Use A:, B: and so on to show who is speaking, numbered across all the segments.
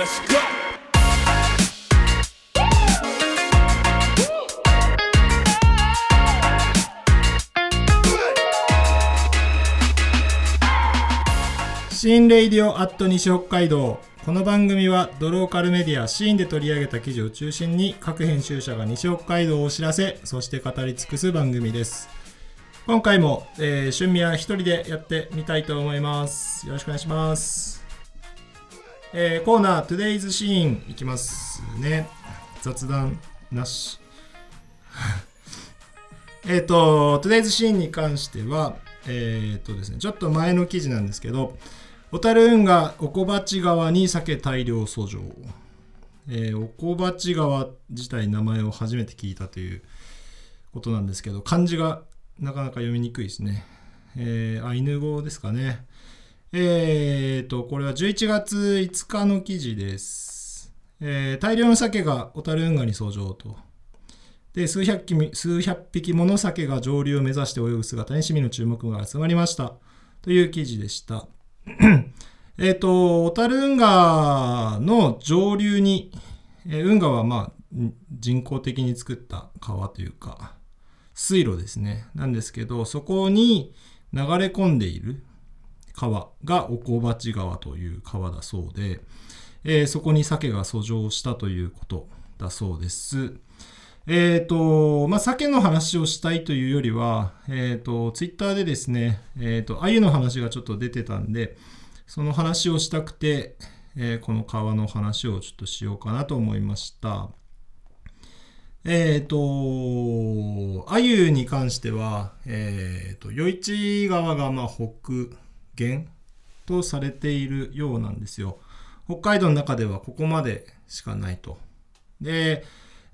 A: Let's go!
B: 新レイディオアット西北海道この番組はドローカルメディアシーンで取り上げた記事を中心に各編集者が西北海道をお知らせそして語り尽くす番組です。今回も、えー、春宮一人でやってみたいと思います。よろしくお願いします。えー、コーナー Today's シーンいきますね。雑談なし。えっと Today's シーンに関してはえっ、とですねちょっと前の記事なんですけど小樽運河おこばち川に鮭大量遡上、えー、おこばち川自体名前を初めて聞いたということなんですけど漢字がなかなか読みにくいですね、えー、アイヌ語ですかね。えーとこれは11月5日の記事です、えー大量の鮭が小樽運河に遡上とで数百匹数百匹もの鮭が上流を目指して泳ぐ姿に市民の注目が集まりましたという記事でした。えっと、小樽運河の上流に、えー運河はまあ人工的に作った川というか、水路ですね。なんですけど、そこに流れ込んでいる川がおこばち川という川だそうで、えーそこに鮭が遡上したということだそうです。えっ、と、まあ、鮭の話をしたいというよりは、えっ、と、ツイッターでですね、えっ、と、鮎の話がちょっと出てたんで、その話をしたくて、えこの川の話をちょっとしようかなと思いました。えっ、と、鮎に関しては、えっ、と、余市川がま北限とされているようなんですよ。北海道の中ではここまでしかないと。で、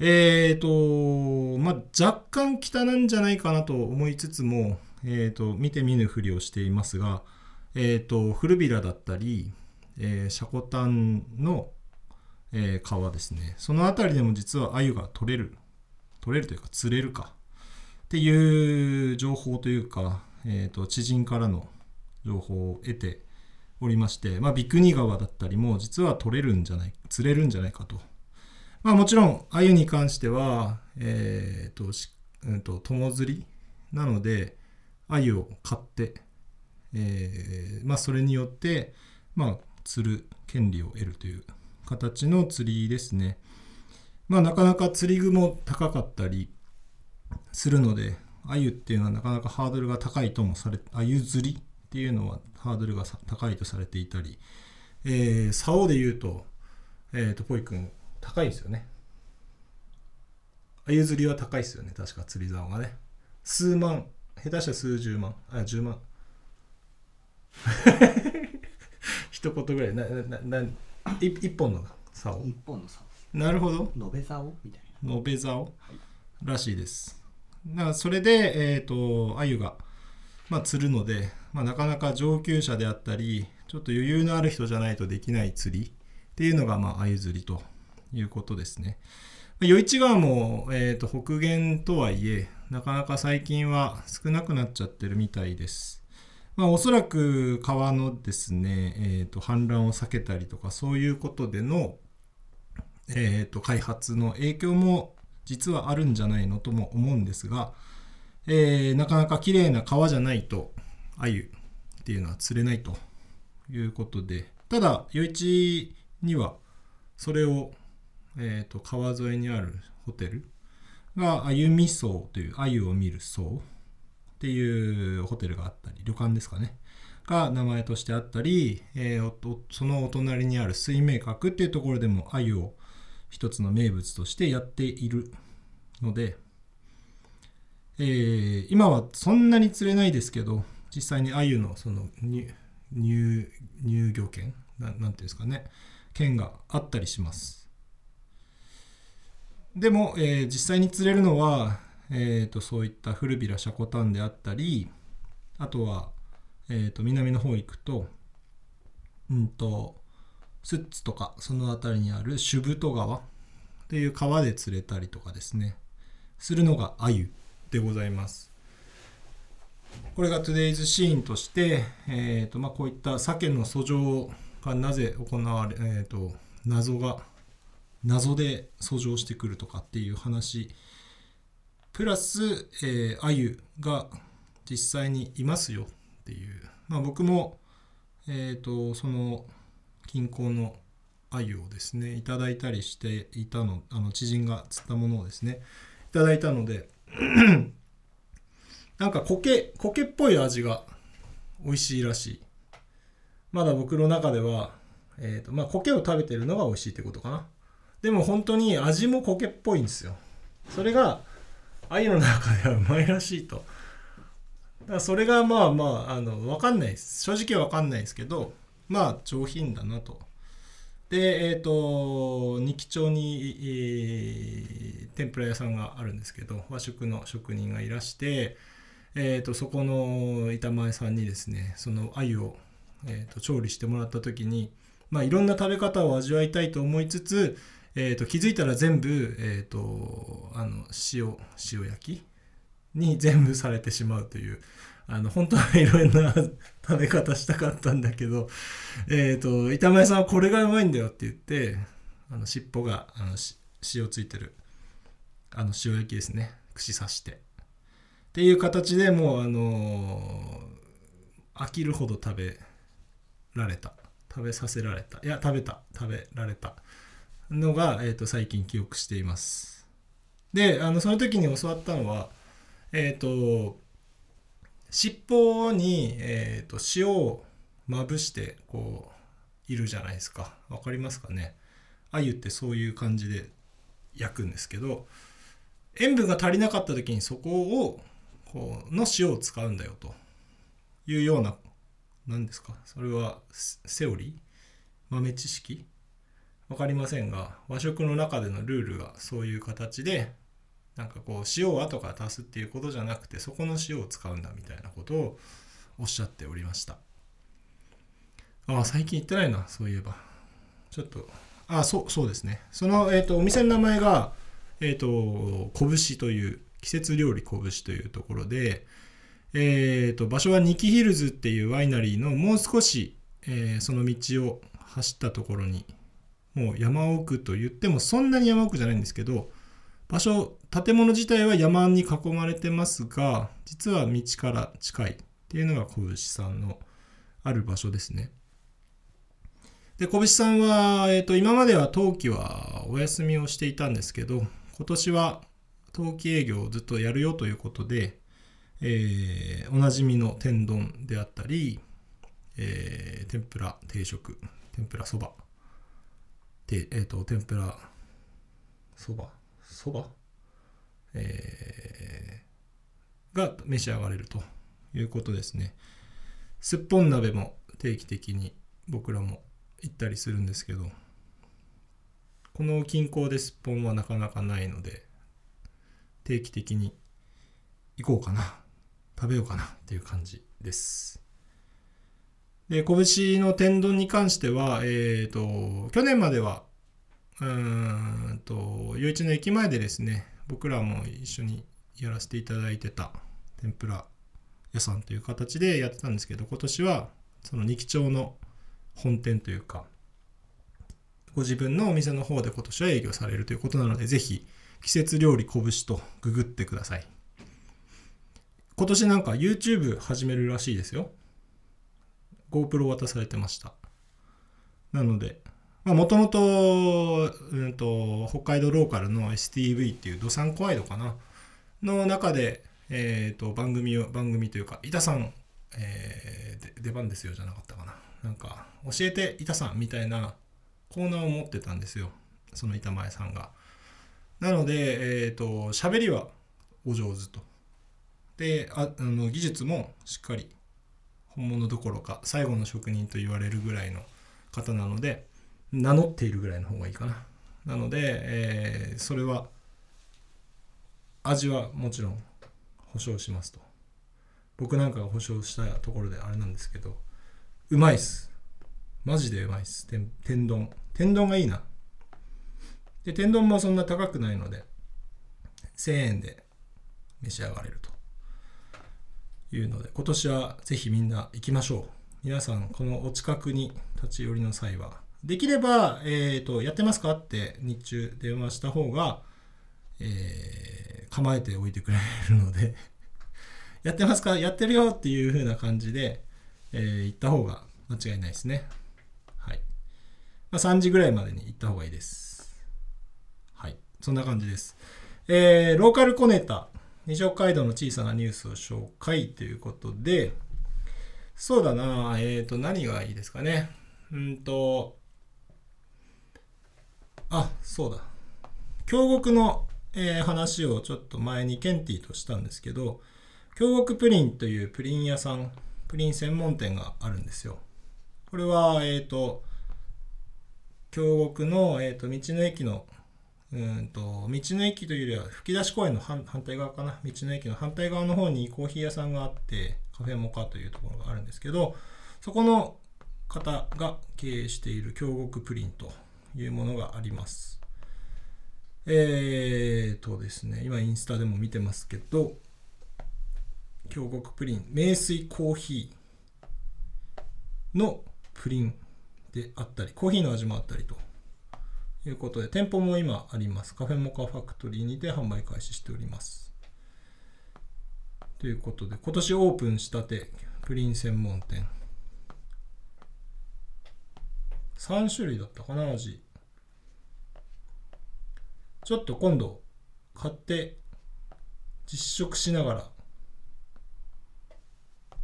B: えーと、まあ、若干北なんじゃないかなと思いつつも、えーと、見て見ぬふりをしていますが、えーと、古びらだったり、えー、シャコタンの、え川ですね。その辺りでも実は鮎が取れる。取れるというか釣れるか。っていう情報というか、えーと、知人からの情報を得ておりまして、まあ、三国川だったりも実は取れるんじゃない、釣れるんじゃないかと。まあもちろん、鮎に関しては、えーと、しうんと、友釣りなので、鮎を買って、えーまあそれによって、まあ釣る権利を得るという形の釣りですね。まあなかなか釣り具も高かったりするので、鮎っていうのはなかなかハードルが高いともされ、鮎釣りっていうのはハードルがさ高いとされていたり、えー、竿で言うと、えっ、と、ポイ君、高いですよね。鮎釣りは高いですよね。確か釣り竿がね。数万、下手したら数十万、あ、10万。一言ぐらい、な、な、な、い一本の竿？
C: 一本の竿
B: なるほど。
C: 延べ竿？みたい
B: 延べ竿？らしいです。だからそれで、えっ、と、鮎が、まあ、釣るので、まあ、なかなか上級者であったり、ちょっと余裕のある人じゃないとできない釣りっていうのが、まあ、鮎釣りということですね。まあ余市川も、えー、と北限とはいえ、なかなか最近は少なくなっちゃってるみたいです。まあ、おそらく川のですね、えー、と氾濫を避けたりとか、そういうことでの、えー、と開発の影響も実はあるんじゃないのとも思うんですが、えーなかなか綺麗な川じゃないと鮎っていうのは釣れないということでただ余市にはそれを、えー、と川沿いにあるホテルが鮎見荘という鮎を見る荘っていうホテルがあったり旅館ですかねが名前としてあったり、えーそのお隣にある水明閣っていうところでも鮎を一つの名物としてやっているので、えー今はそんなに釣れないですけど実際に鮎のその入入漁権ななんていうんですかね権があったりします。でも、えー実際に釣れるのは、えー、とそういった古びらシャコタンであったりあとは、えー、と南の方行くとうんとスッツとかその辺りにあるシュブト川っていう川で釣れたりとかですね。するのが鮎でございます。これが Today's シーンとして、えーとまあ、こういった鮭の遡上がなぜ行われ、えー、と謎が謎で遡上してくるとかっていう話。プラス、えー、アユが実際にいますよっていう、まあ、僕も、えーと、その近郊の鮎をですねいただいたりしていたのあの知人が釣ったものをですねいただいたので なんか苔苔っぽい味が美味しいらしいまだ僕の中では、えーとまあ、苔を食べてるのが美味しいってことかなでも本当に味も苔っぽいんですよそれが鮎の中ではうまいらしいと。だからそれがまあまあ、あの、わかんないです。正直わかんないですけど、まあ上品だなと。で、えっ、ー、と、日記町に、えー、天ぷら屋さんがあるんですけど、和食の職人がいらして、え、ー、と、そこの板前さんにですね、その鮎を、えーと、調理してもらった時に、まあいろんな食べ方を味わいたいと思いつつ、えーと、気づいたら全部、えーと、あの塩塩焼きに全部されてしまうというあの本当はいろんな食べ方したかったんだけど、えーと、板前さんはこれがうまいんだよって言ってあの尻尾があの塩ついてるあの塩焼きですね。串刺して。っていう形でもうあのー、飽きるほど食べられた。食べさせられた。いや食べた。食べられた。のが、えーと、最近記憶しています。であのその時に教わったのはえっ、ー、と尻尾に、えーと、塩をまぶしてこういるじゃないですか。分かりますかね。鮎ってそういう感じで焼くんですけど塩分が足りなかった時にそこをこうの塩を使うんだよというような何ですか？それはセオリー豆知識？分かりませんが和食の中でのルールがそういう形でなんかこう塩を後から足すっていうことじゃなくてそこの塩を使うんだみたいなことをおっしゃっておりました。ああ最近行ってないなそういえば。ちょっとああそうそうですね。その、えーと、お店の名前がえっ、ー、と拳という季節料理拳というところでえーと、場所はニキヒルズっていうワイナリーのもう少し、えー、その道を走ったところにもう山奥と言ってもそんなに山奥じゃないんですけど場所建物自体は山に囲まれてますが実は道から近いっていうのが小串さんのある場所ですね。で小串さんは、えーと、今までは冬季はお休みをしていたんですけど今年は冬季営業をずっとやるよということで、えー、おなじみの天丼であったり、えー、天ぷら定食天ぷらそば。て、えっ、ー、と、天ぷら、そば、そば？えー、が召し上がれるということですね。すっぽん鍋も定期的に僕らも行ったりするんですけど、この近郊ですっぽんはなかなかないので、定期的に行こうかな、食べようかなっていう感じです。で、拳の天丼に関しては、えっ、ー、と、去年までは、うーんと、余市の駅前でですね、僕らも一緒にやらせていただいてた天ぷら屋さんという形でやってたんですけど、今年はその二木町の本店というか、ご自分のお店の方で今年は営業されるということなので、ぜひ季節料理拳とググってください。今年なんか YouTube 始めるらしいですよ。GoPro 渡されてました。なので、もともと北海道ローカルの STV っていうどさんこワイドかなの中で、えーと、番組を番組というか板さん、えー、出番ですよじゃなかったかななんか教えて板さんみたいなコーナーを持ってたんですよ。その板前さんが。なのでえっ、ー、と喋りはお上手と。でああの技術もしっかり本物どころか最後の職人と言われるぐらいの方なので名乗っているぐらいの方がいいかな。なので、えー、それは味はもちろん保証しますと。僕なんかが保証したところであれなんですけどうまいっす。マジでうまいっす。天丼。天丼がいいな。で天丼もそんな高くないので1000円で召し上がれると。いうので今年はぜひみんな行きましょう。皆さんこのお近くに立ち寄りの際は。できれば、えーと、やってますかって日中電話した方が、えー、構えておいてくれるので。やってますか？やってるよっていう風な感じで、えー、言った方が間違いないですね。まあ、3時ぐらいまでに行った方がいいです。はい。そんな感じです。えー、ローカルコネタ、西北海道の小さなニュースを紹介ということで、そうだな、えっ、ー、と、何がいいですかね。うんと、あ、そうだ。京極の、えー、話をちょっと前にケンティとしたんですけど、京極プリンというプリン屋さん、プリン専門店があるんですよ。これは、えっ、ー、と、京極の、えーと、道の駅のうんと道の駅というよりは吹き出し公園の反対側かな？道の駅の反対側の方にコーヒー屋さんがあってカフェモカというところがあるんですけどそこの方が経営している京極プリンというものがあります。えーとですね今インスタでも見てますけど京極プリン名水コーヒーのプリン。であったりコーヒーの味もあったりということで、店舗も今あります。カフェモカファクトリーにて販売開始しております。ということで、今年オープンしたて、プリン専門店。3種類だったかな、味。ちょっと今度、買って実食しながら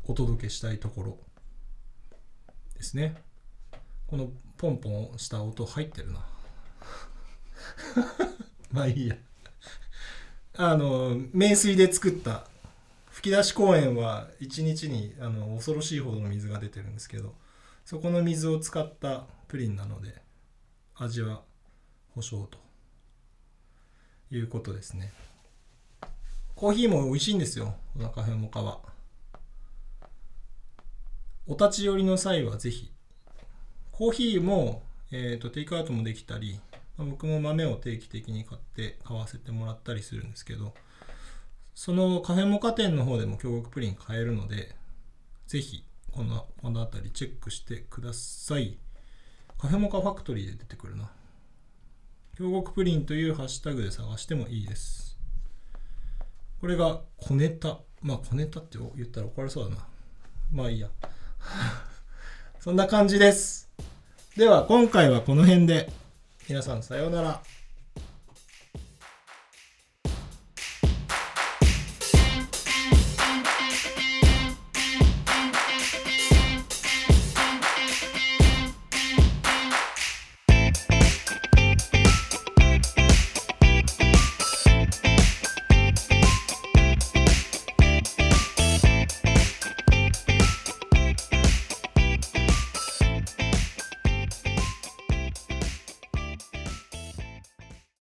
B: お届けしたいところですね。このポンポンした音入ってるな。まあいいや。あの、名水で作った吹き出し公園は1日にあの恐ろしいほどの水が出てるんですけど、そこの水を使ったプリンなので、味は保証ということですね。コーヒーも美味しいんですよ、お腹辺もかは。お立ち寄りの際はぜひ。コーヒーも、えーとテイクアウトもできたりま、僕も豆を定期的に買って買わせてもらったりするんですけどそのカフェモカ店の方でも京極プリン買えるのでぜひこのこの辺りチェックしてください。カフェモカファクトリーで出てくるな。京極プリンというハッシュタグで探してもいいです。これが小ネタ。まあ小ネタって言ったら怒られそうだな。まあいいや。そんな感じです。では今回はこの辺で皆さんさようなら。